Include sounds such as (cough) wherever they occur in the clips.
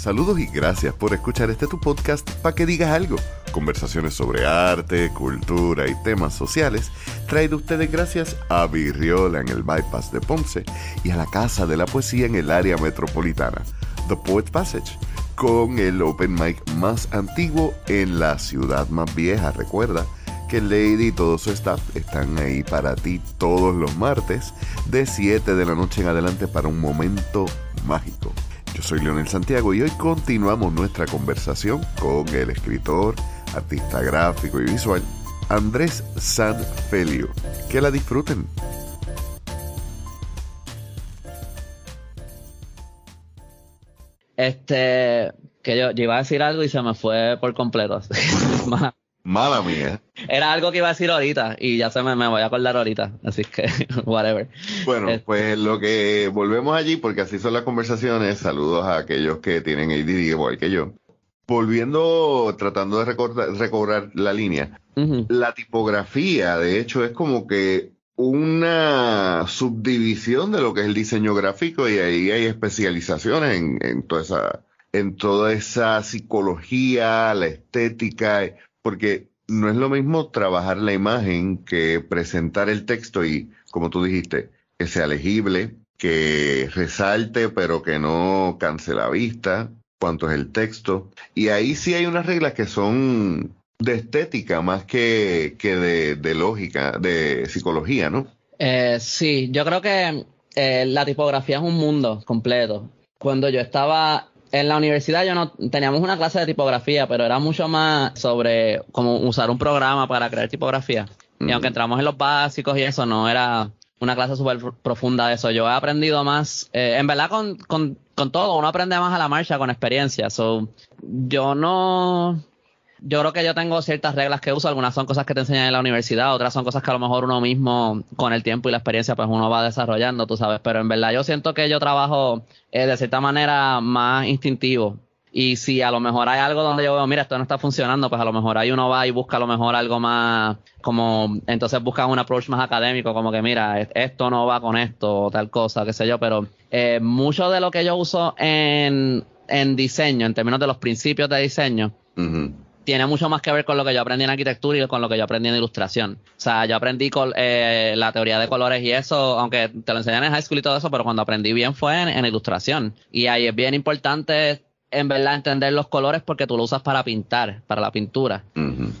Saludos y gracias por escuchar este tu podcast para que digas algo. Conversaciones sobre arte, cultura y temas sociales traído ustedes gracias a Virriola en el Bypass de Ponce y a la Casa de la Poesía en el área metropolitana, The Poet Passage, con el open mic más antiguo en la ciudad más vieja. Recuerda que Lady y todo su staff están ahí para ti todos los martes de 7 de la noche en adelante para un momento mágico. Yo soy Leonel Santiago y hoy continuamos nuestra conversación con el escritor, artista gráfico y visual Andrés Sanfelio. Que la disfruten. Este, que yo, iba a decir algo y se me fue por completo. (laughs) Mala mía. Era algo que iba a decir ahorita y ya se me, me voy a acordar ahorita, así que (laughs) whatever. Bueno, este pues lo que volvemos allí, porque así son las conversaciones, saludos a aquellos que tienen ADD igual que yo. Volviendo, tratando de recobrar, la línea, la tipografía, de hecho, es como que una subdivisión de lo que es el diseño gráfico y ahí hay especializaciones en, en toda esa en toda esa psicología, la estética, porque no es lo mismo trabajar la imagen que presentar el texto y, como tú dijiste, que sea legible, que resalte pero que no canse la vista, cuánto es el texto. Y ahí sí hay unas reglas que son de estética más que, que de, lógica, de psicología, ¿no? Eh, sí, yo creo que eh, la tipografía es un mundo completo. Cuando yo estaba en la universidad yo no teníamos una clase de tipografía, pero era mucho más sobre cómo usar un programa para crear tipografía. Y aunque entramos en los básicos y eso, no era una clase súper profunda de eso. Yo he aprendido más, eh, en verdad con, con, con todo, uno aprende más a la marcha con experiencia. So, yo no, yo creo que yo tengo ciertas reglas que uso, algunas son cosas que te enseñan en la universidad, otras son cosas que a lo mejor uno mismo con el tiempo y la experiencia pues uno va desarrollando, tú sabes, pero en verdad yo siento que yo trabajo eh, de cierta manera más instintivo. Y si a lo mejor hay algo donde yo veo, mira, esto no está funcionando, pues a lo mejor ahí uno va y busca a lo mejor algo más, como, entonces busca un approach más académico, como que mira, esto no va con esto, o tal cosa, qué sé yo, pero eh, mucho de lo que yo uso en, en diseño, en términos de los principios de diseño, tiene mucho más que ver con lo que yo aprendí en arquitectura y con lo que yo aprendí en ilustración. O sea, yo aprendí eh, la teoría de colores y eso, aunque te lo enseñan en high school y todo eso, pero cuando aprendí bien fue en, ilustración. Y ahí es bien importante en verdad entender los colores porque tú lo usas para pintar, para la pintura.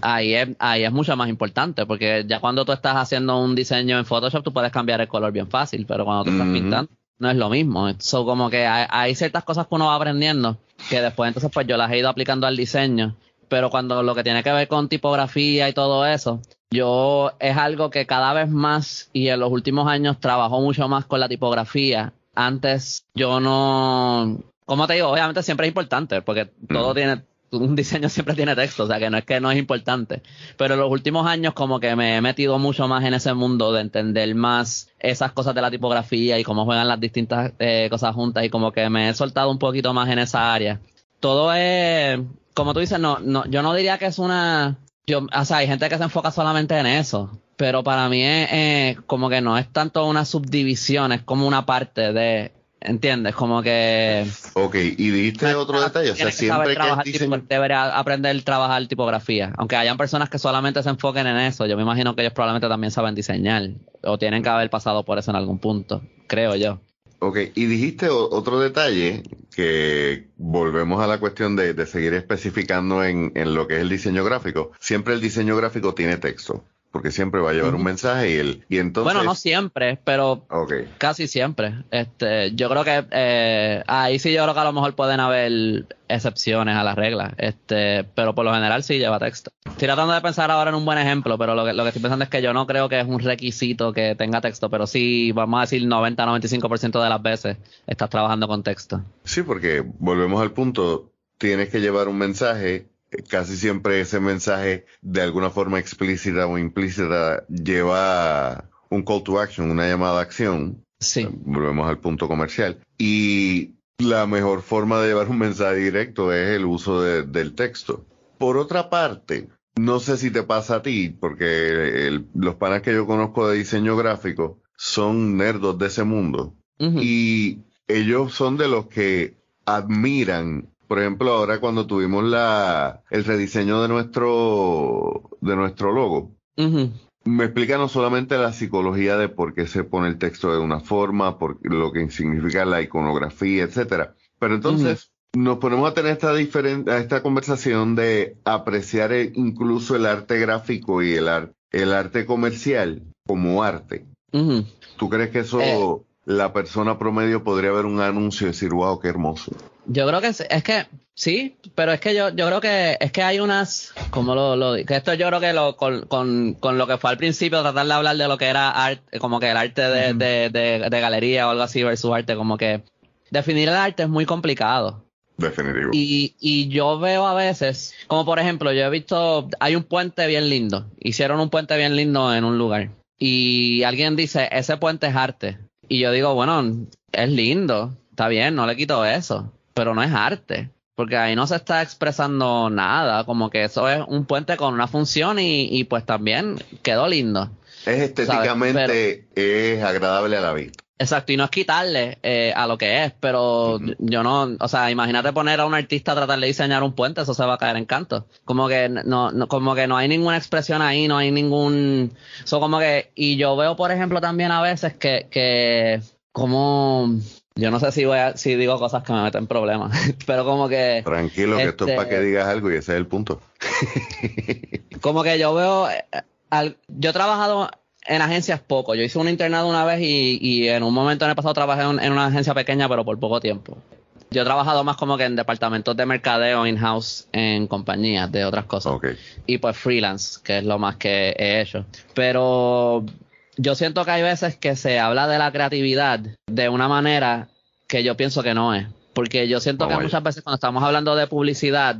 ahí, es, ahí es mucho más importante porque ya cuando tú estás haciendo un diseño en Photoshop tú puedes cambiar el color bien fácil, pero cuando tú estás pintando no es lo mismo. So, como que hay, hay, ciertas cosas que uno va aprendiendo que después entonces pues yo las he ido aplicando al diseño pero cuando lo que tiene que ver con tipografía y todo eso, yo es algo que cada vez más y en los últimos años trabajo mucho más con la tipografía. Antes yo no, como te digo, obviamente siempre es importante porque todo tiene, un diseño (laughs) siempre tiene texto, o sea que no es que no es importante. Pero en los últimos años como que me he metido mucho más en ese mundo de entender más esas cosas de la tipografía y cómo juegan las distintas eh, cosas juntas y como que me he soltado un poquito más en esa área. Todo es, como tú dices, no, no, yo no diría que es una, yo, o sea, hay gente que se enfoca solamente en eso, pero para mí es eh, como que no es tanto una subdivisión, es como una parte de, ¿entiendes? Como que... Ok, y dijiste otro detalle, o sea, siempre que es diseño... debería aprender a trabajar tipografía, aunque hayan personas que solamente se enfoquen en eso, yo me imagino que ellos probablemente también saben diseñar, o tienen que haber pasado por eso en algún punto, creo yo. Ok, y dijiste otro detalle que volvemos a la cuestión de, seguir especificando en, en, lo que es el diseño gráfico. Siempre el diseño gráfico tiene texto porque siempre va a llevar un mensaje y el y entonces bueno no siempre pero casi siempre. Este yo creo que eh, ahí sí yo creo que a lo mejor pueden haber excepciones a las reglas. Este pero por lo general sí lleva texto. Estoy tratando de pensar ahora en un buen ejemplo pero lo que, lo que estoy pensando es que yo no creo que es un requisito que tenga texto pero sí vamos a decir 90 95% de las veces estás trabajando con texto. Sí porque volvemos al punto tienes que llevar un mensaje casi siempre ese mensaje de alguna forma explícita o implícita lleva un call to action, una llamada a acción. Sí. Volvemos al punto comercial. Y la mejor forma de llevar un mensaje directo es el uso del texto. Por otra parte, no sé si te pasa a ti, porque los panas que yo conozco de diseño gráfico son nerdos de ese mundo. Y ellos son de los que admiran por ejemplo, ahora cuando tuvimos la el rediseño de nuestro de nuestro logo, me explica no solamente la psicología de por qué se pone el texto de una forma, por lo que significa la iconografía, etcétera. Pero entonces nos ponemos a tener esta diferente, esta conversación de apreciar incluso el arte gráfico y el, el arte comercial como arte. ¿Tú crees que eso eh. La persona promedio podría ver un anuncio y decir, wow, qué hermoso? Yo creo que es, es que sí, pero es que yo, yo creo que es que hay unas, como lo, lo que esto yo creo que lo, con, con, con, lo que fue al principio, tratar de hablar de lo que era arte, como que el arte de, de, de, galería o algo así versus arte, como que definir el arte es muy complicado. Definitivo. Y, y yo veo a veces, como por ejemplo, yo he visto, hay un puente bien lindo, hicieron un puente bien lindo en un lugar. Y alguien dice, ese puente es arte. Y yo digo, bueno, es lindo, está bien, no le quito eso pero no es arte, porque ahí no se está expresando nada, como que eso es un puente con una función y, pues también quedó lindo. Es estéticamente, es agradable a la vista. Exacto, y no es quitarle eh, a lo que es, pero yo no, o sea, imagínate poner a un artista a tratar de diseñar un puente, eso se va a caer en canto. Como que no, no como que no hay ninguna expresión ahí, no hay ningún, eso como que, y yo veo, por ejemplo, también a veces que, que como yo no sé si voy a, si digo cosas que me meten problemas, (laughs) pero como que... Tranquilo, que esto es para que este, digas algo y ese es el punto. como que yo veo, al, yo he trabajado en agencias poco, yo hice un internado una vez y, y en un momento en el pasado trabajé en, una agencia pequeña, pero por poco tiempo. Yo he trabajado más como que en departamentos de mercadeo in-house en compañías de otras cosas. Y pues freelance, que es lo más que he hecho. Pero yo siento que hay veces que se habla de la creatividad de una manera que yo pienso que no es. Porque yo siento que muchas veces cuando estamos hablando de publicidad,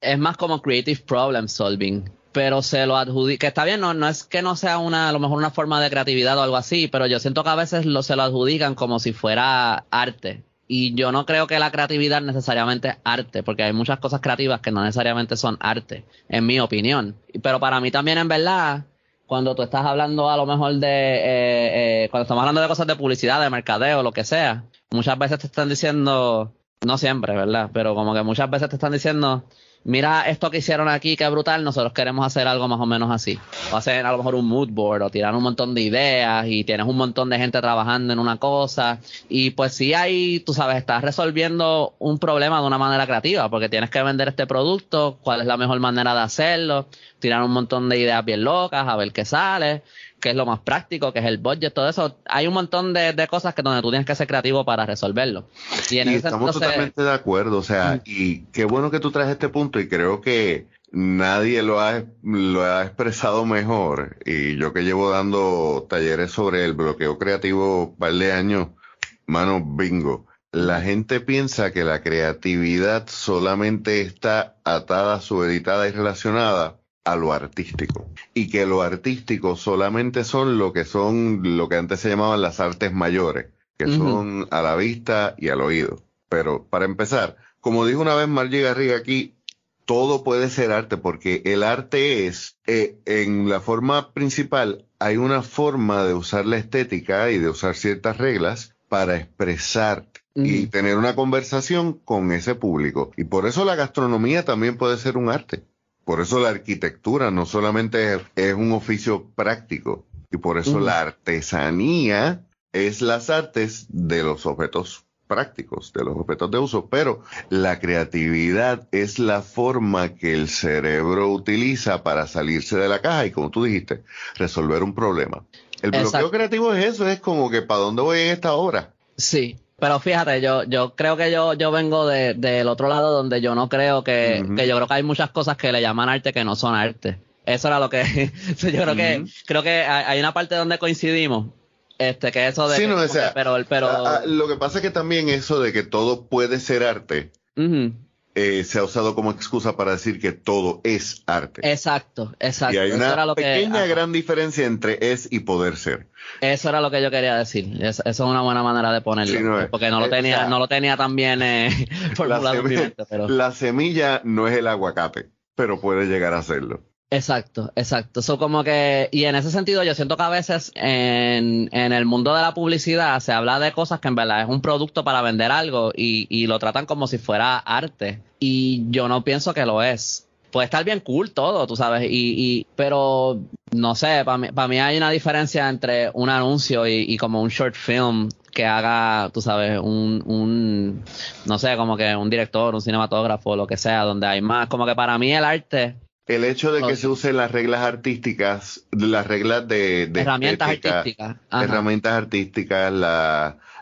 es más como creative problem solving. Pero se lo adjudica, que está bien, no, no es que no sea una, a lo mejor una forma de creatividad o algo así, pero yo siento que a veces lo, se lo adjudican como si fuera arte. Y yo no creo que la creatividad necesariamente es arte, porque hay muchas cosas creativas que no necesariamente son arte, en mi opinión. Pero para mí también, en verdad, cuando tú estás hablando a lo mejor de, eh, eh, cuando estamos hablando de cosas de publicidad, de mercadeo, lo que sea, muchas veces te están diciendo, no siempre, ¿verdad? Pero como que muchas veces te están diciendo, mira esto que hicieron aquí, qué brutal, nosotros queremos hacer algo más o menos así. O hacer a lo mejor un mood board o tirar un montón de ideas y tienes un montón de gente trabajando en una cosa. Y pues sí hay, tú sabes, estás resolviendo un problema de una manera creativa porque tienes que vender este producto, cuál es la mejor manera de hacerlo, tirar un montón de ideas bien locas, a ver qué sale qué es lo más práctico, qué es el budget, todo eso. Hay un montón de, cosas que donde tú tienes que ser creativo para resolverlo. Y, estamos totalmente de acuerdo, o sea, y qué bueno que tú traes este punto y creo que nadie lo ha, lo ha expresado mejor. Y yo que llevo dando talleres sobre el bloqueo creativo un par de años, mano, bingo. La gente piensa que la creatividad solamente está atada, subeditada y relacionada a lo artístico y que lo artístico solamente son lo que son lo que antes se llamaban las artes mayores, que son a la vista y al oído. Pero para empezar, como dijo una vez Margie Garriga aquí, todo puede ser arte porque el arte es, eh, en la forma principal, hay una forma de usar la estética y de usar ciertas reglas para expresar y tener una conversación con ese público. Y por eso la gastronomía también puede ser un arte. Por eso la arquitectura no solamente es, un oficio práctico, y por eso la artesanía es las artes de los objetos prácticos, de los objetos de uso, pero la creatividad es la forma que el cerebro utiliza para salirse de la caja y, como tú dijiste, resolver un problema. El bloqueo creativo es eso, es como que ¿para dónde voy en esta obra? Sí, pero fíjate, yo, yo creo que yo, yo vengo del de, otro lado donde yo no creo que, que yo creo que hay muchas cosas que le llaman arte que no son arte. Eso era lo que, (laughs) yo creo que, creo que hay una parte donde coincidimos. Este, que eso de. Sí, no, o sea, pero, pero... lo que pasa es que también eso de que todo puede ser arte. Eh, se ha usado como excusa para decir que todo es arte. Exacto, exacto. Y hay una pequeña gran diferencia entre es y poder ser. Eso era lo que yo quería decir. Eso, es una buena manera de ponerlo. porque no lo tenía, no lo tenía tan bien eh, (laughs) formulado. La, semilla, la semilla no es el aguacate, pero puede llegar a serlo. Exacto, exacto. Eso como que, y en ese sentido yo siento que a veces en, en, el mundo de la publicidad se habla de cosas que en verdad es un producto para vender algo y, y lo tratan como si fuera arte. Y yo no pienso que lo es. Puede estar bien cool todo, tú sabes, y, y pero no sé, para mí, mí hay una diferencia entre un anuncio y, y como un short film que haga, tú sabes, un, un, no sé, como que un director, un cinematógrafo, lo que sea, donde hay más, como que para mí el arte el hecho de que se usen las reglas artísticas, las reglas de, herramientas artísticas, herramientas artísticas,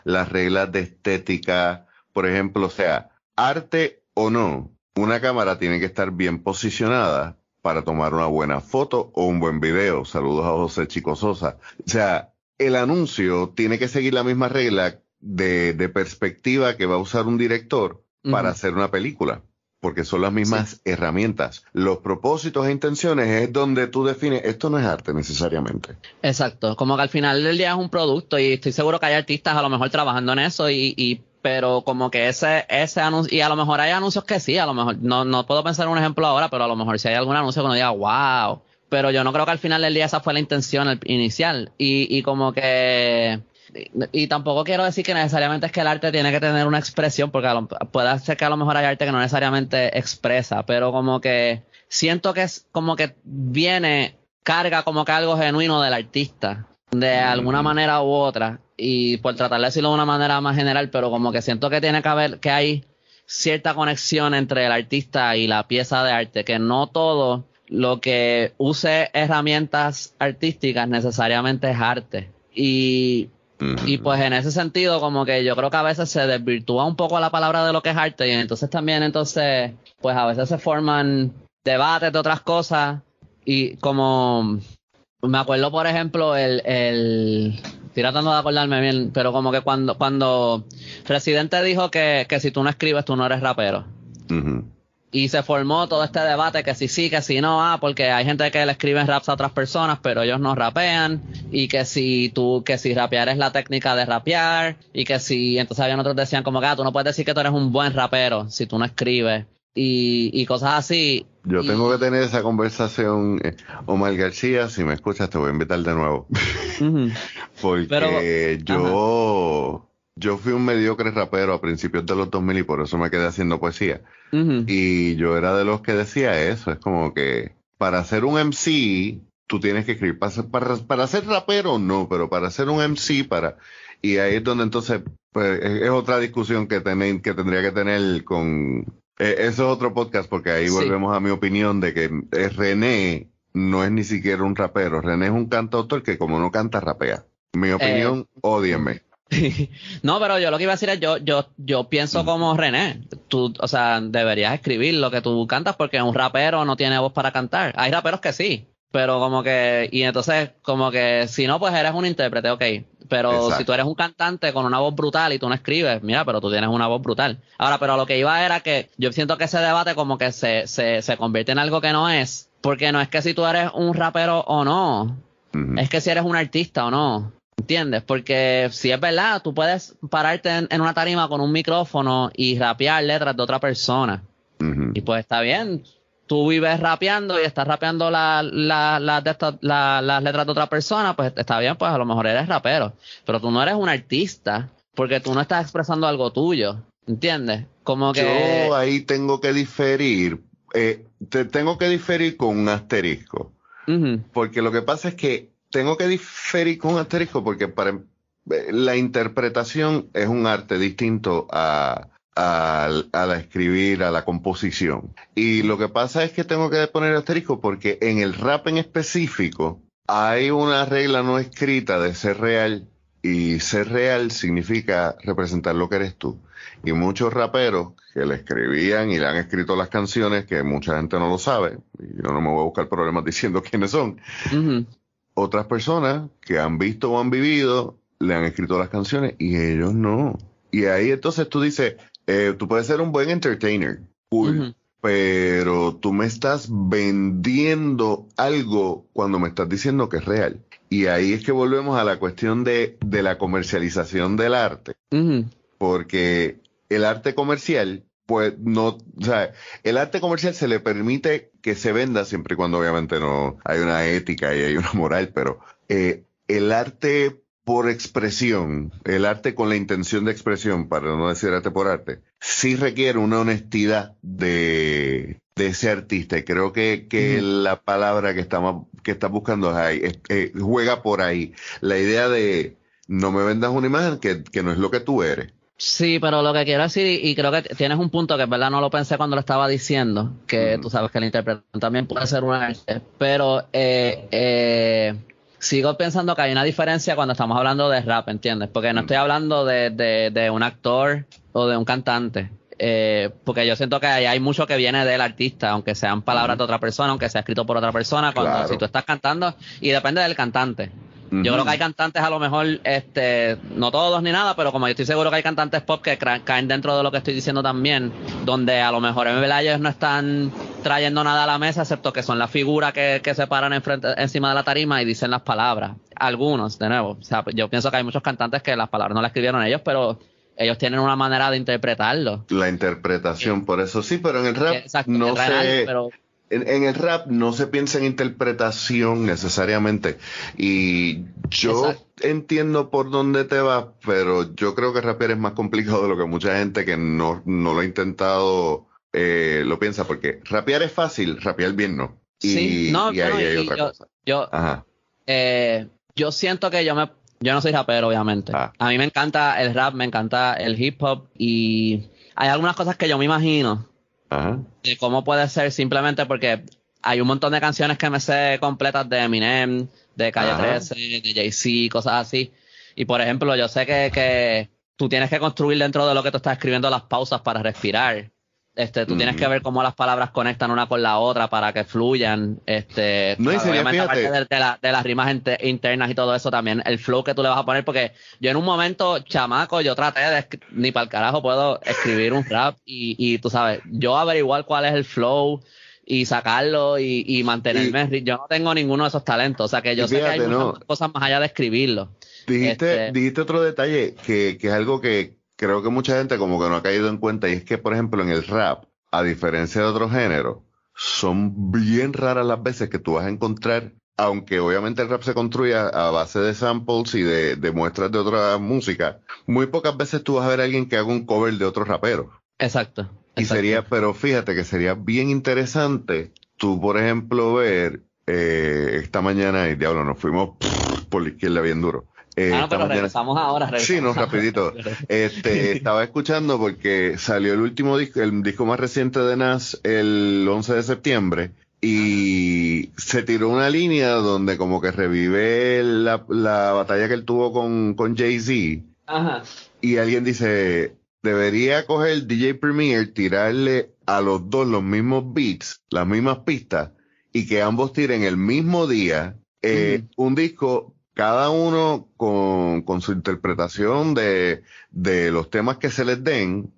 las reglas de estética, por ejemplo, o sea, arte o no, una cámara tiene que estar bien posicionada para tomar una buena foto o un buen video. Saludos a José Chico Sosa. O sea, el anuncio tiene que seguir la misma regla de, perspectiva que va a usar un director para hacer una película porque son las mismas herramientas. Los propósitos e intenciones es donde tú defines, esto no es arte necesariamente. Exacto, como que al final del día es un producto y estoy seguro que hay artistas a lo mejor trabajando en eso y, y pero como que ese ese anuncio y a lo mejor hay anuncios que sí, a lo mejor no, no puedo pensar en un ejemplo ahora, pero a lo mejor si hay algún anuncio que uno diga, wow, pero yo no creo que al final del día esa fue la intención inicial y, y como que y tampoco quiero decir que necesariamente es que el arte tiene que tener una expresión, porque puede ser que a lo mejor hay arte que no necesariamente expresa, pero como que siento que es como que viene, carga como que algo genuino del artista, de alguna manera u otra, y por tratar de decirlo de una manera más general, pero como que siento que tiene que haber, que hay cierta conexión entre el artista y la pieza de arte, que no todo lo que use herramientas artísticas necesariamente es arte. Y y pues en ese sentido, como que yo creo que a veces se desvirtúa un poco la palabra de lo que es arte y entonces también entonces, pues a veces se forman debates de otras cosas. Y como me acuerdo por ejemplo el, el estoy tratando de acordarme bien, pero como que cuando cuando presidente dijo que, que si tú no escribes tú no eres rapero y se formó todo este debate que si sí, que si no, ah, porque hay gente que le escribe raps a otras personas, pero ellos no rapean, y que si tú, que si rapear es la técnica de rapear, y que si, entonces habían otros que decían como que ah, tú no puedes decir que tú eres un buen rapero si tú no escribes, y, y cosas así. Yo tengo que tener esa conversación, eh, Omar García, si me escuchas te voy a invitar de nuevo. (laughs) porque yo yo fui un mediocre rapero a principios de los 2000 y por eso me quedé haciendo poesía. Y yo era de los que decía eso, es como que para ser un MC, tú tienes que escribir. Para, para, ser rapero, no, pero para ser un MC, para... Y ahí es donde entonces, pues, es, otra discusión que, que tendría que tener con... Eh, eso es otro podcast porque ahí volvemos a mi opinión de que eh, René no es ni siquiera un rapero. René es un cantautor que como no canta, rapea. Mi opinión, eh, (laughs) no, pero yo lo que iba a decir es, yo, yo, yo pienso mm. como René. Tú, o sea, deberías escribir lo que tú cantas porque un rapero no tiene voz para cantar. Hay raperos que sí, pero como que, y entonces, como que, si no, pues eres un intérprete, ok. Pero si tú eres un cantante con una voz brutal y tú no escribes, mira, pero tú tienes una voz brutal. Ahora, pero lo que iba era que yo siento que ese debate como que se, se, se convierte en algo que no es, porque no es que si tú eres un rapero o no, es que si eres un artista o no. ¿Entiendes? Porque si es verdad, tú puedes pararte en, una tarima con un micrófono y rapear letras de otra persona. Y pues está bien. Tú vives rapeando y estás rapeando la, la, las letras de otra persona, pues está bien, pues a lo mejor eres rapero. Pero tú no eres un artista porque tú no estás expresando algo tuyo. ¿Entiendes? Como que. Yo ahí tengo que diferir. Eh, te tengo que diferir con un asterisco. Porque lo que pasa es que tengo que diferir con asterisco porque para la interpretación es un arte distinto a, a, la escribir, a la composición. Y lo que pasa es que tengo que poner asterisco porque en el rap en específico hay una regla no escrita de ser real y ser real significa representar lo que eres tú. Y muchos raperos que le escribían y le han escrito las canciones, que mucha gente no lo sabe, y yo no me voy a buscar problemas (laughs) diciendo quiénes son, otras personas que han visto o han vivido le han escrito las canciones y ellos no. Y ahí entonces tú dices, eh, tú puedes ser un buen entertainer, pero tú me estás vendiendo algo cuando me estás diciendo que es real. Y ahí es que volvemos a la cuestión de, de la comercialización del arte. Porque el arte comercial pues no, o sea, el arte comercial se le permite que se venda siempre y cuando obviamente no hay una ética y hay una moral, pero eh, el arte por expresión, el arte con la intención de expresión, para no decir arte por arte, sí requiere una honestidad de, de ese artista. Y creo que, que la palabra que estamos, que estás buscando es ahí, eh, juega por ahí. La idea de no me vendas una imagen que, que no es lo que tú eres. Sí, pero lo que quiero decir, y creo que tienes un punto que es verdad no lo pensé cuando lo estaba diciendo, que tú sabes que la interpretación también puede ser una arte, pero eh, eh, sigo pensando que hay una diferencia cuando estamos hablando de rap, ¿entiendes? Porque no estoy hablando de, de, de un actor o de un cantante. Eh, porque yo siento que hay mucho que viene del artista, aunque sean palabras de otra persona, aunque sea escrito por otra persona, cuando si tú estás cantando, y depende del cantante. Yo creo que hay cantantes a lo mejor, este, no todos ni nada, pero como yo estoy seguro que hay cantantes pop que caen dentro de lo que estoy diciendo también, donde a lo mejor en verdad ellos no están trayendo nada a la mesa, excepto que son las figuras que, que se paran enfrente, encima de la tarima y dicen las palabras. Algunos, de nuevo. O sea, yo pienso que hay muchos cantantes que las palabras no las escribieron ellos, pero ellos tienen una manera de interpretarlo. La interpretación, por eso sí, pero en el rap no sé en, el rap no se piensa en interpretación necesariamente. Y yo entiendo por dónde te vas, pero yo creo que rapear es más complicado de lo que mucha gente que no, no lo ha intentado eh, lo piensa, porque rapear es fácil, rapear bien no. Y, sí, no, y ahí hay otra yo, cosa. Yo, eh, yo siento que yo me yo no soy rapero, obviamente. Ah. A mí me encanta el rap, me encanta el hip hop y hay algunas cosas que yo me imagino de cómo puede ser simplemente porque hay un montón de canciones que me sé completas de Eminem, de Calle 13, de Jay-Z, cosas así. Y por ejemplo, yo sé que, que tú tienes que construir dentro de lo que tú estás escribiendo las pausas para respirar. Este, tú tienes que ver cómo las palabras conectan una con la otra para que fluyan. Este, no, y sería, aparte de, de, las rimas internas y todo eso también, el flow que tú le vas a poner, porque yo en un momento, chamaco, yo traté de, ni para el carajo puedo escribir un rap y, y tú sabes, yo averiguar cuál es el flow y sacarlo y, y mantenerme. yo no tengo ninguno de esos talentos, o sea que yo sé que hay muchas cosas más allá de escribirlo. Dijiste, este dijiste otro detalle que, que es algo que, creo que mucha gente como que no ha caído en cuenta y es que, por ejemplo, en el rap, a diferencia de otros géneros, son bien raras las veces que tú vas a encontrar, aunque obviamente el rap se construye a base de samples y de, muestras de otra música, muy pocas veces tú vas a ver a alguien que haga un cover de otro rapero. Exacto. Y sería, pero fíjate que sería bien interesante tú, por ejemplo, ver eh, esta mañana, y diablo, nos fuimos por la izquierda bien duro. Eh, ah, pero regresamos ahora. Sí, no, rapidito. (laughs) Este, estaba escuchando porque salió el último disco, el disco más reciente de Nas el 11 de septiembre y se tiró una línea donde como que revive la, batalla que él tuvo con, con Jay-Z. Ajá. Y alguien dice, debería coger DJ Premier, tirarle a los dos los mismos beats, las mismas pistas, y que ambos tiren el mismo día eh, un disco cada uno con, su interpretación de, los temas que se les den,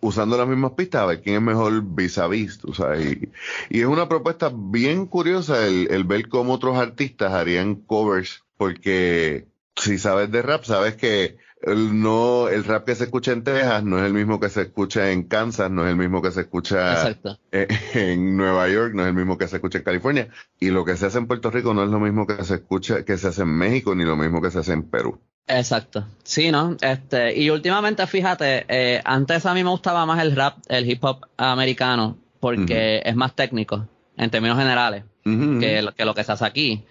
usando las mismas pistas, a ver quién es mejor vis a vis, Y, y, es una propuesta bien curiosa el, el ver cómo otros artistas harían covers, porque si sabes de rap, sabes que el, no, el rap que se escucha en Texas no es el mismo que se escucha en Kansas, no es el mismo que se escucha en, Nueva York, no es el mismo que se escucha en California. Y lo que se hace en Puerto Rico no es lo mismo que se escucha, que se hace en México, ni lo mismo que se hace en Perú. Exacto. Sí, ¿no? Este, y últimamente, fíjate, eh, antes a mí me gustaba más el rap, el hip hop americano, porque es más técnico, en términos generales, que, que lo que se hace aquí.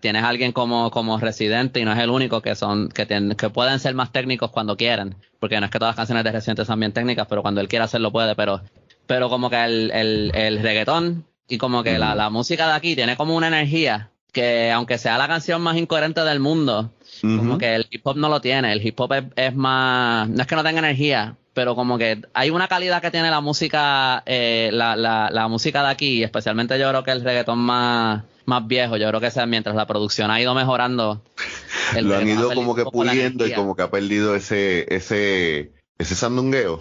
Tienes a alguien como, como residente y no es el único que son, que tienen, que pueden ser más técnicos cuando quieran. Porque no es que todas las canciones de residente son bien técnicas, pero cuando él quiera hacerlo puede, pero, pero como que el, el, el reggaetón y como que la, la música de aquí tiene como una energía que aunque sea la canción más incoherente del mundo, como que el hip hop no lo tiene. El hip hop es, es, más, no es que no tenga energía, pero como que hay una calidad que tiene la música, eh, la, la, la música de aquí, especialmente yo creo que el reggaetón más, más viejo. Yo creo que sea mientras la producción ha ido mejorando. (laughs) Lo han ido como que puliendo y como que ha perdido ese, ese, ese sandungueo.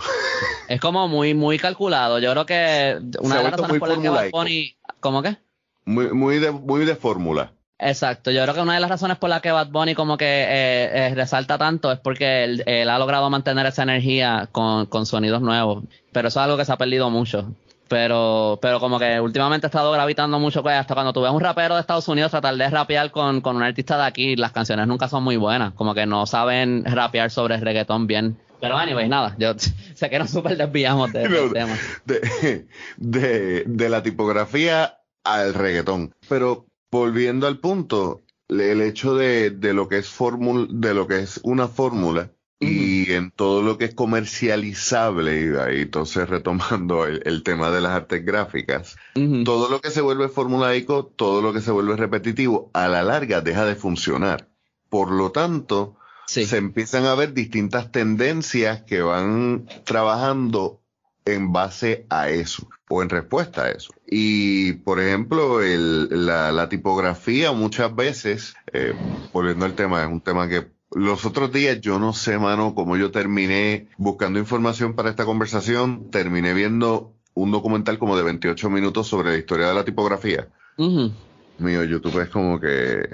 Es como muy, muy calculado. Yo creo que una de las razones por las que Bad Bunny, ¿cómo qué? Muy, muy de, muy de fórmula. Exacto, yo creo que una de las razones por las que Bad Bunny como que eh, eh, resalta tanto es porque él, ha logrado mantener esa energía con, con, sonidos nuevos, pero eso es algo que se ha perdido mucho. Pero, pero como que últimamente ha estado gravitando mucho, pues hasta cuando tú ves un rapero de Estados Unidos tratar de rapear con, con un artista de aquí, las canciones nunca son muy buenas, como que no saben rapear sobre el reggaetón bien. Pero anyway, nada, yo (laughs) sé que nos súper desviamos (laughs) de, tema. De, de, de la tipografía al reggaetón. Pero volviendo al punto, el hecho de, de lo que es fórmula, de lo que es una fórmula y en todo lo que es comercializable, y ahí entonces retomando el, tema de las artes gráficas, todo lo que se vuelve formulaico, todo lo que se vuelve repetitivo, a la larga deja de funcionar. Por lo tanto, se empiezan a ver distintas tendencias que van trabajando en base a eso o en respuesta a eso. Y, por ejemplo, el, la, la, tipografía muchas veces, eh, volviendo al tema, es un tema que los otros días yo no sé, mano, cómo yo terminé buscando información para esta conversación, terminé viendo un documental como de 28 minutos sobre la historia de la tipografía. Mío, YouTube es como que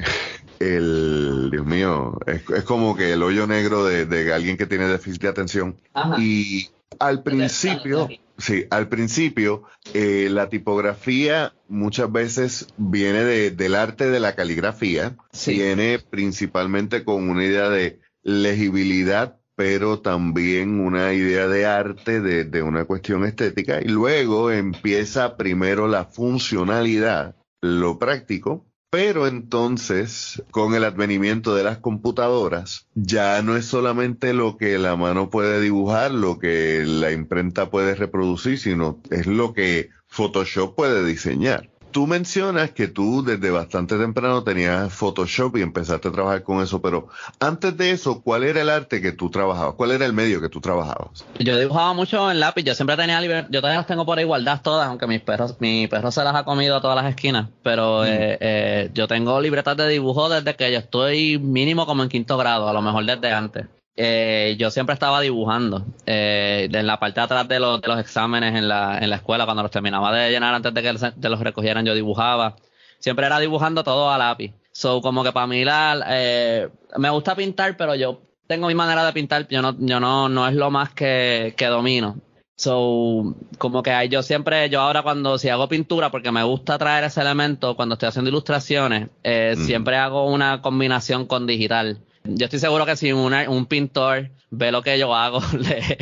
el, Dios mío, es, es como que el hoyo negro de, de, alguien que tiene déficit de atención. Y al principio, sí, al principio, eh, la tipografía muchas veces viene de, del arte de la caligrafía, viene principalmente con una idea de legibilidad, pero también una idea de arte, de, de una cuestión estética, y luego empieza primero la funcionalidad, lo práctico, pero entonces, con el advenimiento de las computadoras, ya no es solamente lo que la mano puede dibujar, lo que la imprenta puede reproducir, sino es lo que Photoshop puede diseñar tú mencionas que tú desde bastante temprano tenías Photoshop y empezaste a trabajar con eso, pero antes de eso, ¿cuál era el arte que tú trabajabas? ¿Cuál era el medio que tú trabajabas? Yo dibujaba mucho en lápiz, yo siempre tenía libertad, yo todavía las tengo por igualdad todas, aunque mis perros, mi perro se las ha comido a todas las esquinas, pero mm. eh, eh, yo tengo libertad de dibujo desde que yo estoy mínimo como en quinto grado, a lo mejor desde antes. Eh, yo siempre estaba dibujando. Eh, en la parte de atrás de, los, de los exámenes en la, en la escuela, cuando los terminaba de llenar antes de que de los recogieran, yo dibujaba. Siempre era dibujando todo a lápiz. So, como que para mí la, eh, me gusta pintar, pero yo tengo mi manera de pintar. Yo no, yo no, no es lo más que, que domino. So, como que yo siempre, yo ahora cuando si hago pintura, porque me gusta traer ese elemento, cuando estoy haciendo ilustraciones, eh, siempre hago una combinación con digital. Yo estoy seguro que si un pintor ve lo que yo hago, (laughs) le,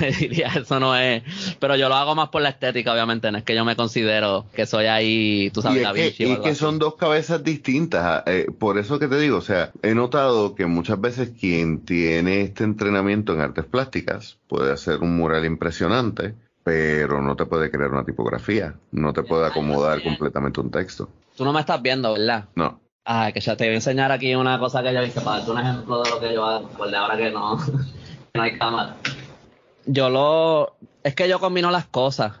me diría eso no es. Pero yo lo hago más por la estética, obviamente. No es que yo me considero que soy ahí, tú sabes, la que, Y que son dos cabezas distintas. Eh, por eso que te digo, o sea, he notado que muchas veces quien tiene este entrenamiento en artes plásticas puede hacer un mural impresionante, pero no te puede crear una tipografía, no te puede acomodar completamente un texto. Tú no me estás viendo, ¿verdad? No. Ah, que ya te voy a enseñar aquí una cosa que yo hice para darte un ejemplo de lo que yo hago, por de ahora que no, (laughs) no hay cámara. Yo lo. Es que yo combino las cosas.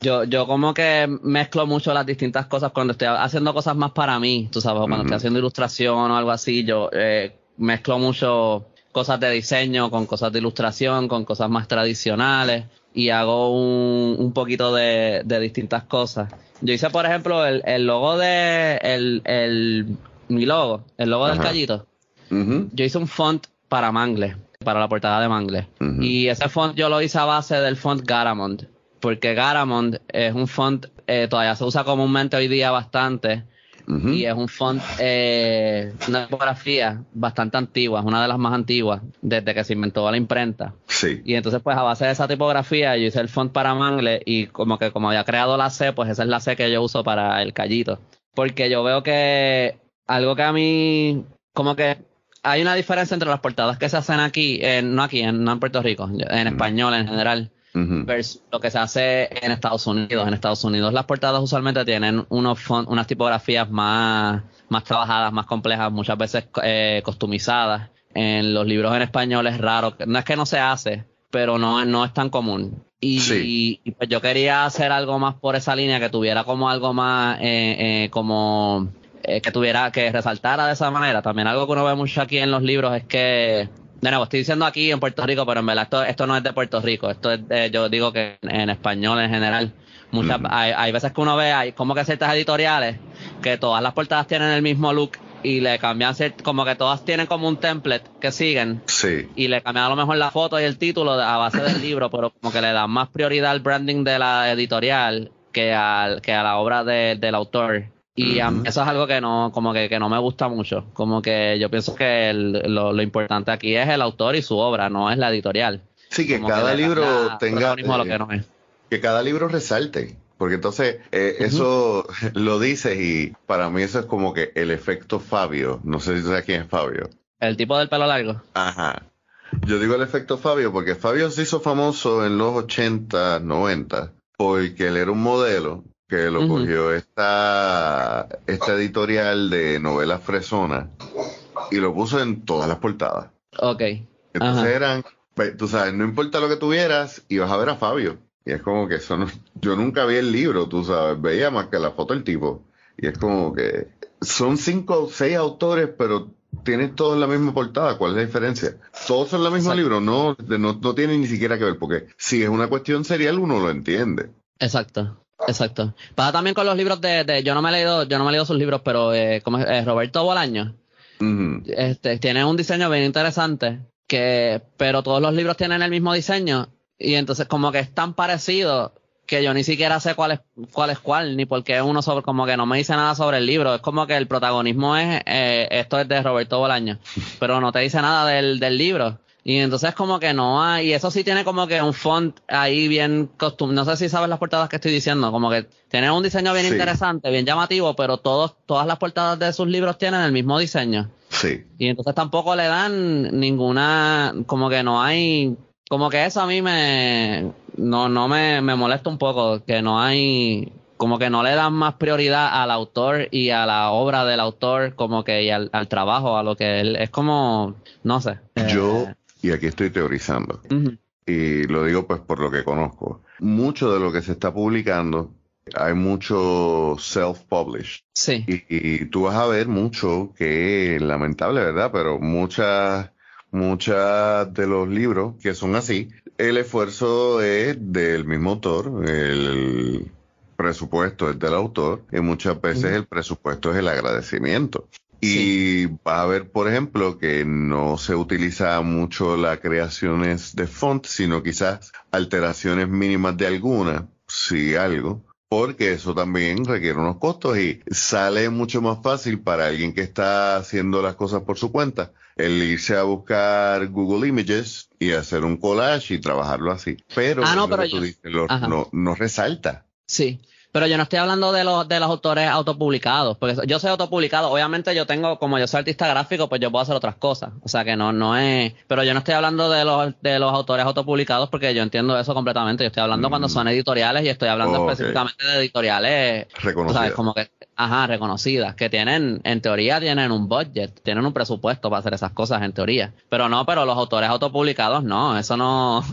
Yo, yo como que mezclo mucho las distintas cosas cuando estoy haciendo cosas más para mí, tú sabes, cuando estoy haciendo ilustración o algo así, yo eh, mezclo mucho cosas de diseño con cosas de ilustración, con cosas más tradicionales y hago un, un poquito de, de distintas cosas. Yo hice, por ejemplo, el, el logo de. El, el, mi logo, el logo del callito. Yo hice un font para Mangle, para la portada de Mangle. Y ese font yo lo hice a base del font Garamond. Porque Garamond es un font, eh, todavía se usa comúnmente hoy día bastante y es un font, eh, una tipografía bastante antigua, es una de las más antiguas desde que se inventó la imprenta. Sí. Y entonces, pues a base de esa tipografía, yo hice el font para Mangle y como que como había creado la C, pues esa es la C que yo uso para el callito. Porque yo veo que algo que a mí, como que hay una diferencia entre las portadas que se hacen aquí, no aquí, en, no en Puerto Rico, en español en general versus lo que se hace en Estados Unidos. En Estados Unidos las portadas usualmente tienen unos unas tipografías más, más trabajadas, más complejas, muchas veces eh, customizadas. En los libros en español es raro, no es que no se hace, pero no, no es tan común. Y, pues yo quería hacer algo más por esa línea, que tuviera como algo más, eh, eh, como que tuviera, que resaltara de esa manera. También algo que uno ve mucho aquí en los libros es que De nuevo, estoy diciendo aquí en Puerto Rico, pero en verdad esto, esto no es de Puerto Rico. Esto es de, yo digo que en, español en general. Muchas, hay, hay, veces que uno ve, hay como que ciertas editoriales que todas las portadas tienen el mismo look y le cambian como que todas tienen como un template que siguen sí. y le cambian a lo mejor la foto y el título a base del libro pero como que le dan más prioridad al branding de la editorial que al que a la obra del autor y eso es algo que no como que, que, no me gusta mucho como que yo pienso que lo, lo, importante aquí es el autor y su obra no es la editorial sí que cada libro tenga lo que, no es. que cada libro resalte porque entonces eh, eso (laughs) lo dices y para mí eso es como que el efecto Fabio. No sé si sabes quién es Fabio. El tipo del pelo largo. Ajá. Yo digo el efecto Fabio porque Fabio se hizo famoso en los 80, 90, porque él era un modelo que lo cogió esta, esta editorial de novelas fresona y lo puso en todas las portadas. Ok. Entonces eran, pues, tú sabes, no importa lo que tuvieras, ibas a ver a Fabio. Y es como que eso yo nunca vi el libro, tú sabes, veía más que la foto del tipo. Y es como que son cinco o seis autores, pero tienen todos la misma portada. ¿Cuál es la diferencia? Todos son el mismo libro, no, no, no tienen ni siquiera que ver, porque si es una cuestión serial, uno lo entiende. Exacto. Exacto. Pasa también con los libros de, yo no me he leído, yo no me he leído sus libros, pero eh, como es, Roberto Bolaño, este, tiene un diseño bien interesante, que, pero todos los libros tienen el mismo diseño y entonces como que es tan parecido que yo ni siquiera sé cuál es cuál es cuál, ni por qué uno sobre, como que no me dice nada sobre el libro. Es como que el protagonismo es, eh, esto es de Roberto Bolaño, pero no te dice nada del, del libro. Y entonces como que no hay, y eso sí tiene como que un font ahí bien costum, no sé si sabes las portadas que estoy diciendo, como que tiene un diseño bien interesante, bien llamativo, pero todos, todas las portadas de sus libros tienen el mismo diseño. Sí. Y entonces tampoco le dan ninguna, como que no hay como que eso a mí me no no me, me molesta un poco que no hay como que no le dan más prioridad al autor y a la obra del autor como que y al, trabajo a lo que él es como no sé yo y aquí estoy teorizando y lo digo pues por lo que conozco mucho de lo que se está publicando hay mucho self-published. Sí. Y, y, tú vas a ver mucho que, lamentable, ¿verdad? Pero muchas muchos de los libros que son así, el esfuerzo es del mismo autor, el presupuesto es del autor y muchas veces el presupuesto es el agradecimiento. Y va a ver, por ejemplo, que no se utiliza mucho las creaciones de font, sino quizás alteraciones mínimas de alguna, si algo, porque eso también requiere unos costos y sale mucho más fácil para alguien que está haciendo las cosas por su cuenta el irse a buscar Google Images y hacer un collage y trabajarlo así. Pero, ah, no, pero no, no resalta. Sí, pero yo no estoy hablando de los, de los autores autopublicados, porque yo soy autopublicado. Obviamente yo tengo, como yo soy artista gráfico, pues yo puedo hacer otras cosas. O sea que no, no es, pero yo no estoy hablando de los, de los autores autopublicados porque yo entiendo eso completamente. Yo estoy hablando cuando mm. son editoriales y estoy hablando específicamente de editoriales. Reconocidas. Como que, ajá, reconocidas, que tienen, en teoría tienen un budget, tienen un presupuesto para hacer esas cosas en teoría. Pero no, pero los autores autopublicados no, eso no,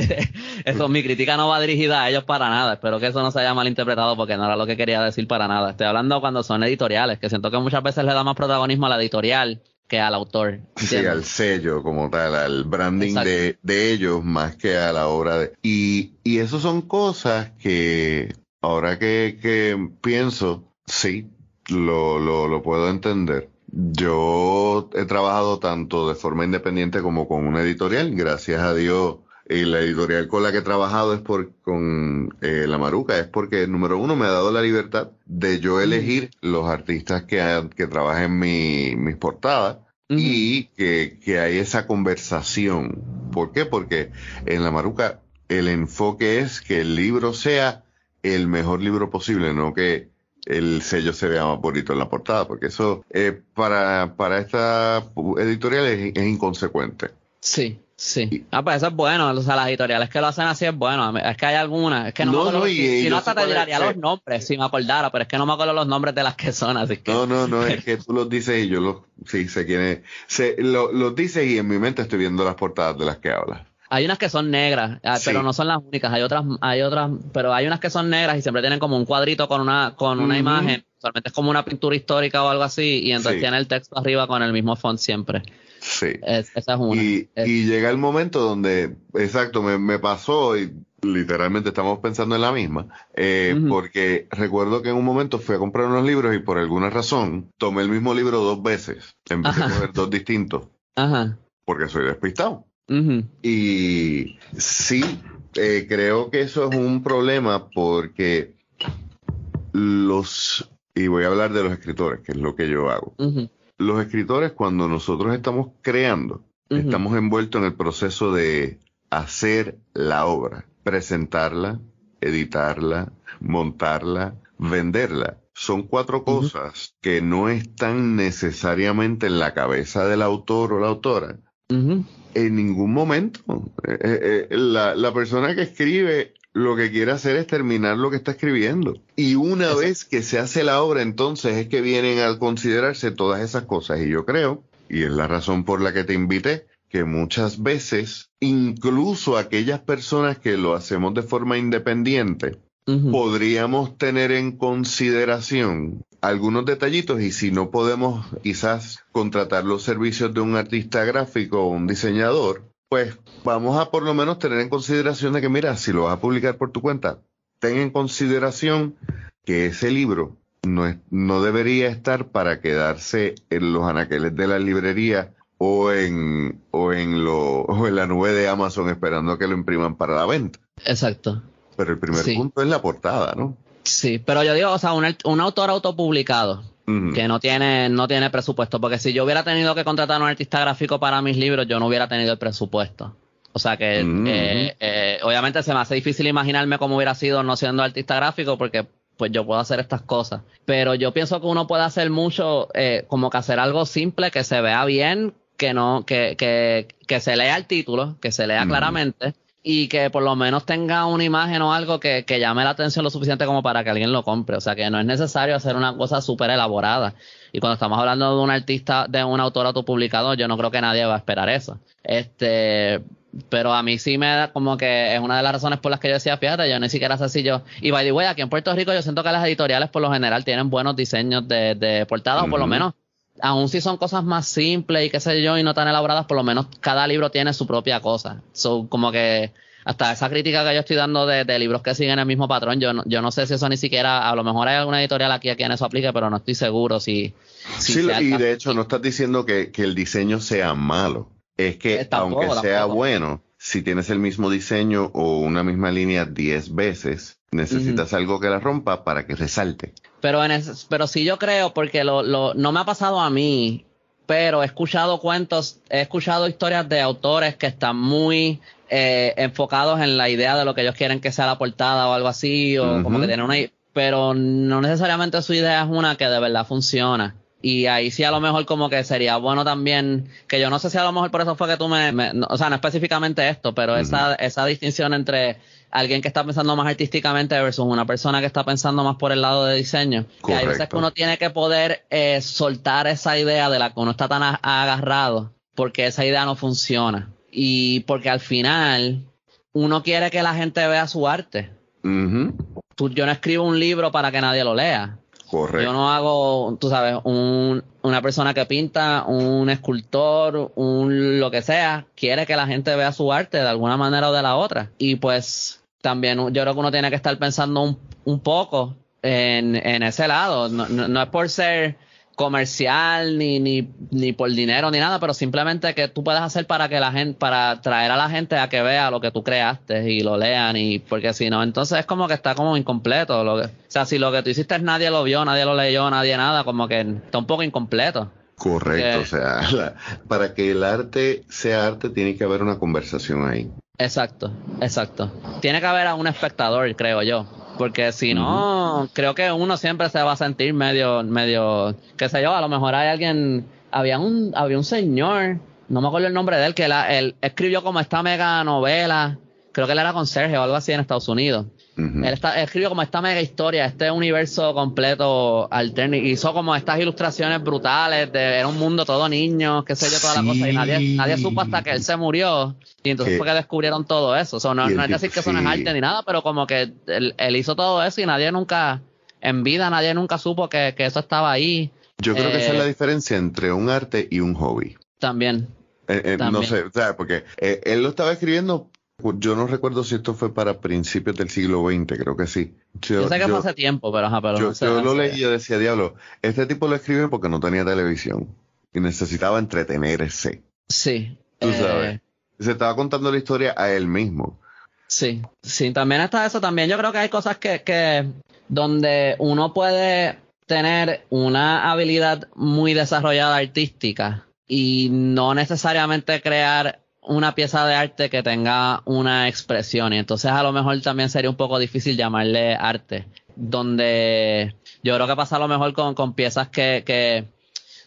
(laughs) eso, mi crítica no va dirigida a ellos para nada. Espero que eso no se haya malinterpretado porque no era lo que quería decir para nada. Estoy hablando cuando son editoriales, que siento que muchas veces le da más protagonismo a la editorial que al autor. Sí, al sello como tal, al branding de, de, ellos más que a la obra de... Y, y eso son cosas que ahora que, que pienso, sí, lo, lo, lo puedo entender. Yo he trabajado tanto de forma independiente como con una editorial, gracias a Dios y la editorial con la que he trabajado es por con eh, la Maruca, es porque número uno me ha dado la libertad de yo elegir los artistas que, que trabajen mi, mis portadas y que, que hay esa conversación. ¿Por qué? Porque en la Maruca el enfoque es que el libro sea el mejor libro posible, no que el sello se vea más bonito en la portada, porque eso eh, para, para esta editorial es inconsecuente. Sí, Sí. Ah, pues eso es bueno. O sea, las editoriales que lo hacen así es bueno. Es que hay algunas. Es que no, no, no si, no, hasta te tiraría los nombres si me acordara, pero es que no me acuerdo los nombres de las que son, así que. No, no, no, es (laughs) que tú los dices y yo los. Sí, sé quién es. lo, los dices y en mi mente estoy viendo las portadas de las que hablas. Hay unas que son negras, ah, pero no son las únicas. Hay otras, hay otras, pero hay unas que son negras y siempre tienen como un cuadrito con una, con una imagen. Solamente es como una pintura histórica o algo así, y entonces tiene el texto arriba con el mismo font siempre. Sí. esa es una. Y, llega el momento donde, exacto, me, pasó y literalmente estamos pensando en la misma, eh, porque recuerdo que en un momento fui a comprar unos libros y por alguna razón tomé el mismo libro dos veces, en vez de coger dos distintos. Ajá. Porque soy despistado. Y sí, eh, creo que eso es un problema porque los, y voy a hablar de los escritores, que es lo que yo hago. Los escritores, cuando nosotros estamos creando, estamos envueltos en el proceso de hacer la obra, presentarla, editarla, montarla, venderla. Son cuatro cosas que no están necesariamente en la cabeza del autor o la autora. En ningún momento. Eh, eh, eh, la, la, persona que escribe lo que quiere hacer es terminar lo que está escribiendo. Y una vez que se hace la obra, entonces es que vienen a considerarse todas esas cosas. Y yo creo, y es la razón por la que te invité, que muchas veces, incluso aquellas personas que lo hacemos de forma independiente, podríamos tener en consideración algunos detallitos y si no podemos quizás contratar los servicios de un artista gráfico o un diseñador, pues vamos a por lo menos tener en consideración de que, mira, si lo vas a publicar por tu cuenta, ten en consideración que ese libro no, es, no debería estar para quedarse en los anaqueles de la librería o en, o en, lo, o en la nube de Amazon esperando a que lo impriman para la venta. Exacto. Pero el primer punto es la portada, ¿no? Sí, pero yo digo, o sea, un, un autor autopublicado que no tiene, no tiene presupuesto, porque si yo hubiera tenido que contratar a un artista gráfico para mis libros, yo no hubiera tenido el presupuesto. O sea que eh, eh, obviamente se me hace difícil imaginarme cómo hubiera sido no siendo artista gráfico, porque pues yo puedo hacer estas cosas. Pero yo pienso que uno puede hacer mucho, eh, como que hacer algo simple, que se vea bien, que no, que, que, que se lea el título, que se lea claramente y que por lo menos tenga una imagen o algo que, llame la atención lo suficiente como para que alguien lo compre. O sea que no es necesario hacer una cosa súper elaborada. Y cuando estamos hablando de un artista, de un autor autopublicado, yo no creo que nadie va a esperar eso. Este, pero a mí sí me da como que es una de las razones por las que yo decía, fíjate, yo ni siquiera sé si yo. Y by the way, aquí en Puerto Rico yo siento que las editoriales por lo general tienen buenos diseños de, de portadas, o por lo menos aun si son cosas más simples y qué sé yo, y no tan elaboradas, por lo menos cada libro tiene su propia cosa. So, como que hasta esa crítica que yo estoy dando de, libros que siguen el mismo patrón, yo no, yo no sé si eso ni siquiera, a lo mejor hay alguna editorial aquí a quien eso aplique, pero no estoy seguro si... sí, y de hecho no estás diciendo que, el diseño sea malo, es que aunque sea bueno, si tienes el mismo diseño o una misma línea 10 veces, necesitas algo que la rompa para que resalte. Pero, en pero sí yo creo, porque lo, lo, no me ha pasado a mí, pero he escuchado cuentos, he escuchado historias de autores que están muy eh, enfocados en la idea de lo que ellos quieren que sea la portada o algo así, o como que tienen una... Pero no necesariamente su idea es una que de verdad funciona. Y ahí sí a lo mejor como que sería bueno también, que yo no sé si a lo mejor por eso fue que tú me, o sea, no específicamente esto, pero esa, esa distinción entre alguien que está pensando más artísticamente versus una persona que está pensando más por el lado de diseño. Que hay veces que uno tiene que poder eh, soltar esa idea de la que uno está tan agarrado porque esa idea no funciona. Y porque al final uno quiere que la gente vea su arte. yo no escribo un libro para que nadie lo lea. Yo no hago, tú sabes, un, una persona que pinta, un escultor, un lo que sea, quiere que la gente vea su arte de alguna manera o de la otra. Y pues también yo creo que uno tiene que estar pensando un, un poco en, en, ese lado. No, no, es por ser comercial ni, ni, ni por dinero ni nada, pero simplemente que tú puedas hacer para que la gente, para traer a la gente a que vea lo que tú creaste y lo lean y porque si no, entonces es como que está como incompleto. Lo que, o sea, si lo que tú hiciste nadie lo vio, nadie lo leyó, nadie nada, como que está un poco incompleto. Correcto, o sea, (laughs) para que el arte sea arte tiene que haber una conversación ahí. Exacto, exacto. Tiene que haber a un espectador, creo yo. Porque si no, creo que uno siempre se va a sentir medio, medio, qué sé yo, a lo mejor hay alguien, había un, había un señor, no me acuerdo el nombre de él, que la, él escribió como esta mega novela, creo que él era conserje o algo así en Estados Unidos. Él, está, escribió como esta mega historia, este universo completo alterno. Hizo como estas ilustraciones brutales de era un mundo todo niño, qué sé yo, toda la cosa. Y nadie, nadie supo hasta que él se murió. Y entonces fue que descubrieron todo eso. no, es decir que eso no es arte ni nada, pero como que él, hizo todo eso y nadie nunca, en vida, nadie nunca supo que, eso estaba ahí. Yo creo que esa es la eh, diferencia entre un arte y un hobby. También, Eh, eh, no sé, o sea, porque eh, él lo estaba escribiendo, yo no recuerdo si esto fue para principios del siglo XX, creo que sí. Yo, sé que fue hace tiempo, pero, ajá, pero yo, yo lo leí y yo decía, diablo, este tipo lo escribe porque no tenía televisión y necesitaba entretenerse. Sí. Tú sabes. Se estaba contando la historia a él mismo. Sí, sí, también está eso. También yo creo que hay cosas que, que donde uno puede tener una habilidad muy desarrollada artística y no necesariamente crear una pieza de arte que tenga una expresión. Y entonces a lo mejor también sería un poco difícil llamarle arte. Donde yo creo que pasa a lo mejor con, con piezas que, que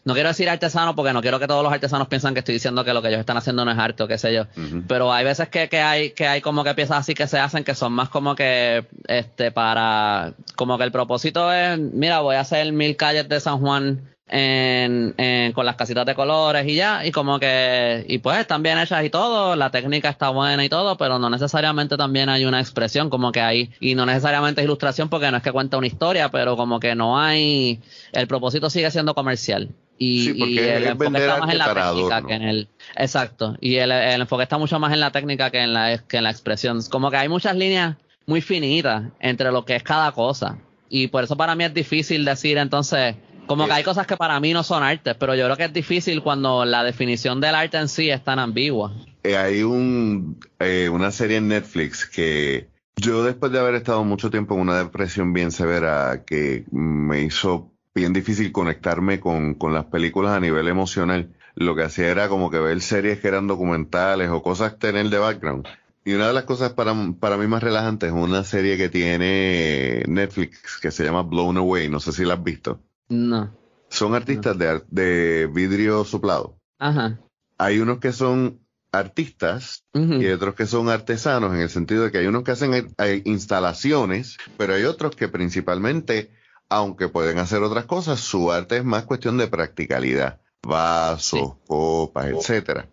no quiero decir artesano porque no quiero que todos los artesanos piensen que estoy diciendo que lo que ellos están haciendo no es arte o qué sé yo. Pero hay veces que, que, hay, que hay como que piezas así que se hacen que son más como que, este, para, como que el propósito es, mira, voy a hacer mil calles de San Juan en, en, con las casitas de colores y ya, y como que, y pues están bien hechas y todo, la técnica está buena y todo, pero no necesariamente también hay una expresión como que hay, y no necesariamente ilustración porque no es que cuenta una historia, pero como que no hay, el propósito sigue siendo comercial. Y, y el enfoque está más en la técnica que en el. Exacto. Y el, el, enfoque está mucho más en la técnica que en la, que en la expresión. Como que hay muchas líneas muy finitas entre lo que es cada cosa. Y por eso para mí es difícil decir entonces. Como que hay cosas que para mí no son artes, pero yo creo que es difícil cuando la definición del arte en sí es tan ambigua. Eh, hay un, eh, una serie en Netflix que yo después de haber estado mucho tiempo en una depresión bien severa que me hizo bien difícil conectarme con, con las películas a nivel emocional. Lo que hacía era como que ver series que eran documentales o cosas tener de background. Y una de las cosas para, para mí más relajantes es una serie que tiene Netflix que se llama Blown Away. No sé si la has visto. No. Son artistas de, de vidrio soplado. Ajá. Hay unos que son artistas y otros que son artesanos en el sentido de que hay unos que hacen eh, instalaciones, pero hay otros que principalmente aunque pueden hacer otras cosas, su arte es más cuestión de practicalidad, vasos, copas, etcétera.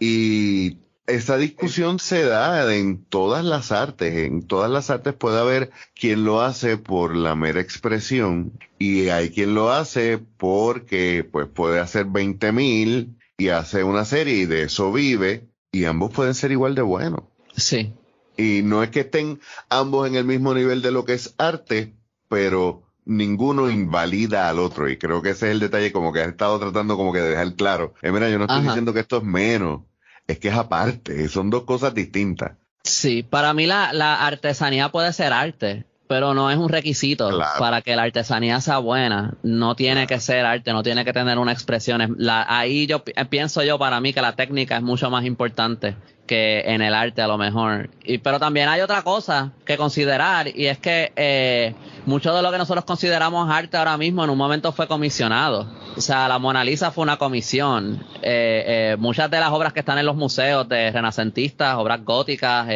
Y esa discusión se da en todas las artes. En todas las artes puede haber quien lo hace por la mera expresión y hay quien lo hace porque pues puede hacer 20 mil y hace una serie y de eso vive y ambos pueden ser igual de buenos. Sí. Y no es que estén ambos en el mismo nivel de lo que es arte, pero ninguno invalida al otro. Y creo que ese es el detalle como que has estado tratando como que de dejar claro. Eh, mira, yo no estoy diciendo que esto es menos, es que es aparte, son dos cosas distintas. Sí, para mí la, la artesanía puede ser arte, pero no es un requisito para que la artesanía sea buena. No tiene que ser arte, no tiene que tener una expresión. La, ahí yo pienso yo para mí que la técnica es mucho más importante que en el arte a lo mejor. Y, pero también hay otra cosa que considerar y es que eh, mucho de lo que nosotros consideramos arte ahora mismo en un momento fue comisionado. O sea, la Mona Lisa fue una comisión. Eh, eh, muchas de las obras que están en los museos de renacentistas, obras góticas,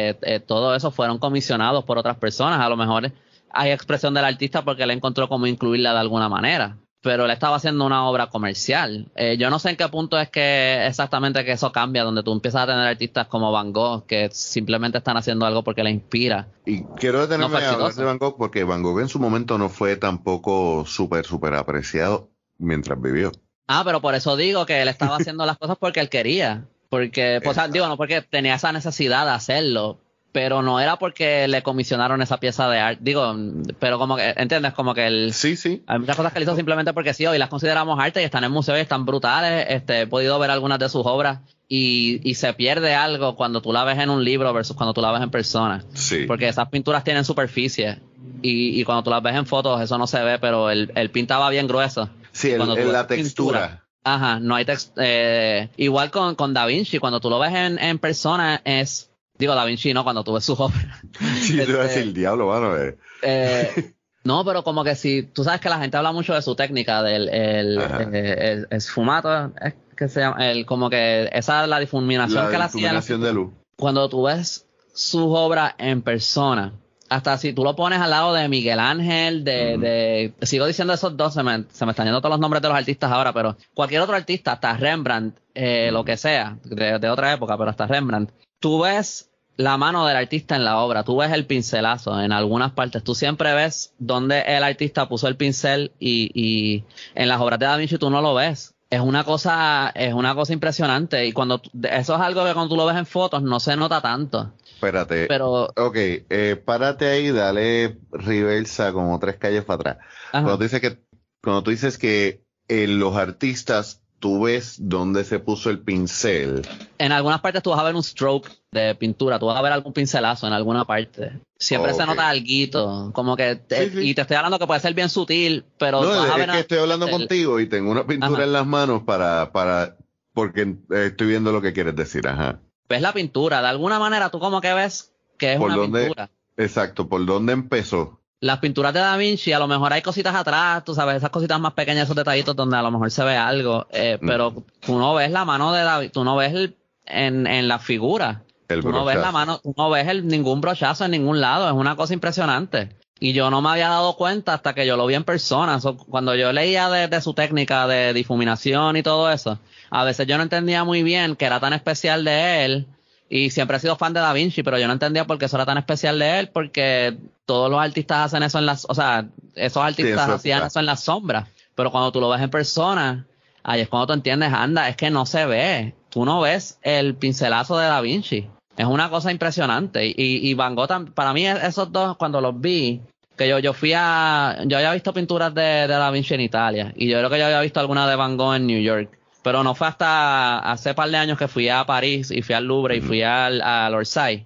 todo eso fueron comisionados por otras personas. A lo mejor hay expresión del artista porque él encontró cómo incluirla de alguna manera pero él estaba haciendo una obra comercial. Eh, yo no sé en qué punto es que exactamente que eso cambia, donde tú empiezas a tener artistas como Van Gogh que simplemente están haciendo algo porque le inspira. Y quiero detenerme a hablar de Van Gogh porque Van Gogh en su momento no fue tampoco súper, súper apreciado mientras vivió. Ah, pero por eso digo que él estaba haciendo las cosas porque él quería. Porque, pues, digo, no porque tenía esa necesidad de hacerlo, pero no era porque le comisionaron esa pieza de arte. Digo, pero como que, ¿entiendes? Como que el. Sí, sí. Hay muchas cosas que él hizo simplemente porque sí, hoy las consideramos arte y están en museos y están brutales. Este, he podido ver algunas de sus obras y, y se pierde algo cuando tú la ves en un libro versus cuando tú la ves en persona. Sí. Porque esas pinturas tienen superficie y, y cuando tú las ves en fotos eso no se ve, pero el, el pintaba bien grueso. Sí, el, la textura. ajá, no hay textura. Eh, igual con, con Da Vinci, cuando tú lo ves en, en persona es Digo, Da Vinci, ¿no? Cuando tuve su obra. (laughs) Sí, te iba a decir el este, diablo, mano. Eh. eh. no, pero como que si, tú sabes que la gente habla mucho de su técnica, del el, el, esfumato, es que se llama, el, como que esa la difuminación que la hacía. difuminación de luz. Cuando tú ves sus obras en persona, hasta si tú lo pones al lado de Miguel Ángel, de, de sigo diciendo esos dos, se me, se me están yendo todos los nombres de los artistas ahora, pero cualquier otro artista, hasta Rembrandt, eh, lo que sea, de, de, otra época, pero hasta Rembrandt, tú ves la mano del artista en la obra, tú ves el pincelazo en algunas partes, tú siempre ves dónde el artista puso el pincel y, y en las obras de Da Vinci tú no lo ves. es una cosa, es una cosa impresionante. Y cuando eso es algo que cuando tú lo ves en fotos no se nota tanto. Espérate. Pero. Ok, eh, párate ahí, dale reversa como tres calles para atrás. Cuando tú dices que, cuando tú dices que eh, los artistas tú ves dónde se puso el pincel. En algunas partes tú vas a ver un stroke de pintura, tú vas a ver algún pincelazo en alguna parte. Siempre se nota algo, como que, y te estoy hablando que puede ser bien sutil, pero no, vas a ver es que estoy hablando contigo y tengo una pintura en las manos para, para, porque estoy viendo lo que quieres decir, ajá. Ves la pintura, de alguna manera tú como que ves que es una pintura. Exacto, ¿por dónde empezó? Las pinturas de Da Vinci, a lo mejor hay cositas atrás, tú sabes, esas cositas más pequeñas, esos detallitos donde a lo mejor se ve algo, eh, mm. pero tú no ves la mano de David, tú no ves el, en, en la figura. tú no ves la mano, tú no ves el, ningún brochazo en ningún lado, es una cosa impresionante. Y yo no me había dado cuenta hasta que yo lo vi en persona. cuando yo leía de, de, su técnica de difuminación y todo eso, a veces yo no entendía muy bien que era tan especial de él y siempre he sido fan de Da Vinci, pero yo no entendía por qué eso era tan especial de él, porque todos los artistas hacen eso en las, o sea, esos artistas hacían eso en las sombras. Pero cuando tú lo ves en persona, ahí es cuando tú entiendes, anda, es que no se ve. Tú no ves el pincelazo de Da Vinci. Es una cosa impresionante. Y, y Van Gogh, para mí, esos dos, cuando los vi, que yo, yo fui a, yo había visto pinturas de, de Da Vinci en Italia. Y yo creo que yo había visto alguna de Van Gogh en New York pero no fue hasta hace par de años que fui a París y fui al Louvre y fui al, al Orsay,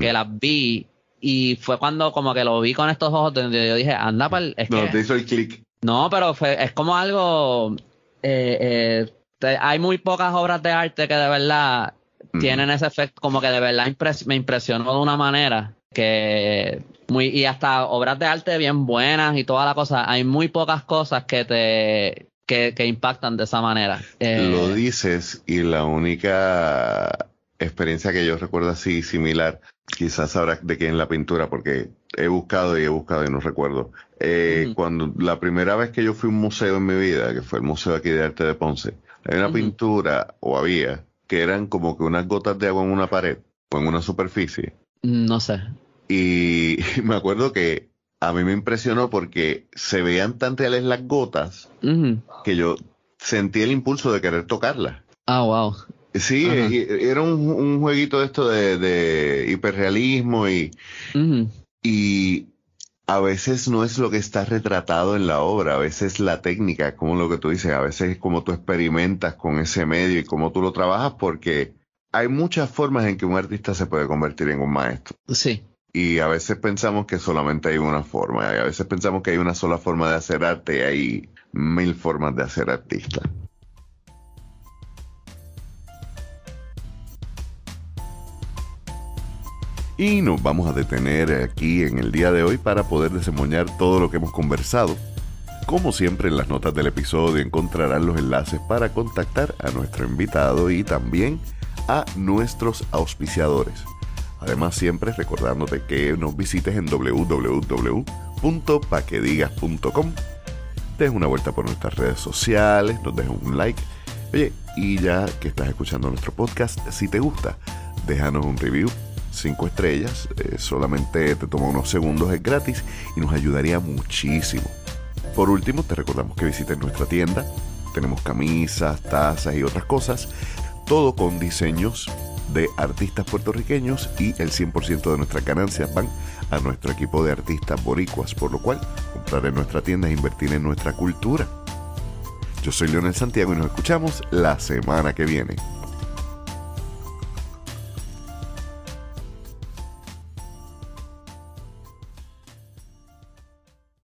que las vi y fue cuando como que lo vi con estos ojos donde yo dije, anda, pal, es no, te hizo el clic. No, pero fue, es como algo, eh, eh, hay muy pocas obras de arte que de verdad tienen ese efecto, como que de verdad me impresionó de una manera que muy y hasta obras de arte bien buenas y toda la cosa hay muy pocas cosas que te que, impactan de esa manera. Eh, Lo dices y la única experiencia que yo recuerdo así similar, quizás sabrás de qué en la pintura, porque he buscado y he buscado y no recuerdo. Eh, cuando la primera vez que yo fui a un museo en mi vida, que fue el Museo aquí de Arte de Ponce, hay una pintura, o había, que eran como que unas gotas de agua en una pared o en una superficie. No sé. Y (laughs) me acuerdo que a mí me impresionó porque se veían tan reales las gotas que yo sentí el impulso de querer tocarlas. Ah, wow. Sí, era un, jueguito de esto de, hiperrealismo y, y a veces no es lo que está retratado en la obra, a veces la técnica, como lo que tú dices, a veces es como tú experimentas con ese medio y cómo tú lo trabajas porque hay muchas formas en que un artista se puede convertir en un maestro. Sí y a veces pensamos que solamente hay una forma, y a veces pensamos que hay una sola forma de hacer arte y hay mil formas de hacer artista. Y nos vamos a detener aquí en el día de hoy para poder desemboñar todo lo que hemos conversado. Como siempre en las notas del episodio encontrarán los enlaces para contactar a nuestro invitado y también a nuestros auspiciadores. Además, siempre recordándote que nos visites en www.paquedigas.com. Des una vuelta por nuestras redes sociales, nos dejes un like. Oye, y ya que estás escuchando nuestro podcast, si te gusta, déjanos un review. Cinco estrellas, eh, solamente te toma unos segundos, es gratis y nos ayudaría muchísimo. Por último, te recordamos que visites nuestra tienda. Tenemos camisas, tazas y otras cosas, todo con diseños de artistas puertorriqueños y el 100% de nuestras ganancias van a nuestro equipo de artistas boricuas, por lo cual comprar en nuestra tienda es invertir en nuestra cultura. Yo soy Leonel Santiago y nos escuchamos la semana que viene.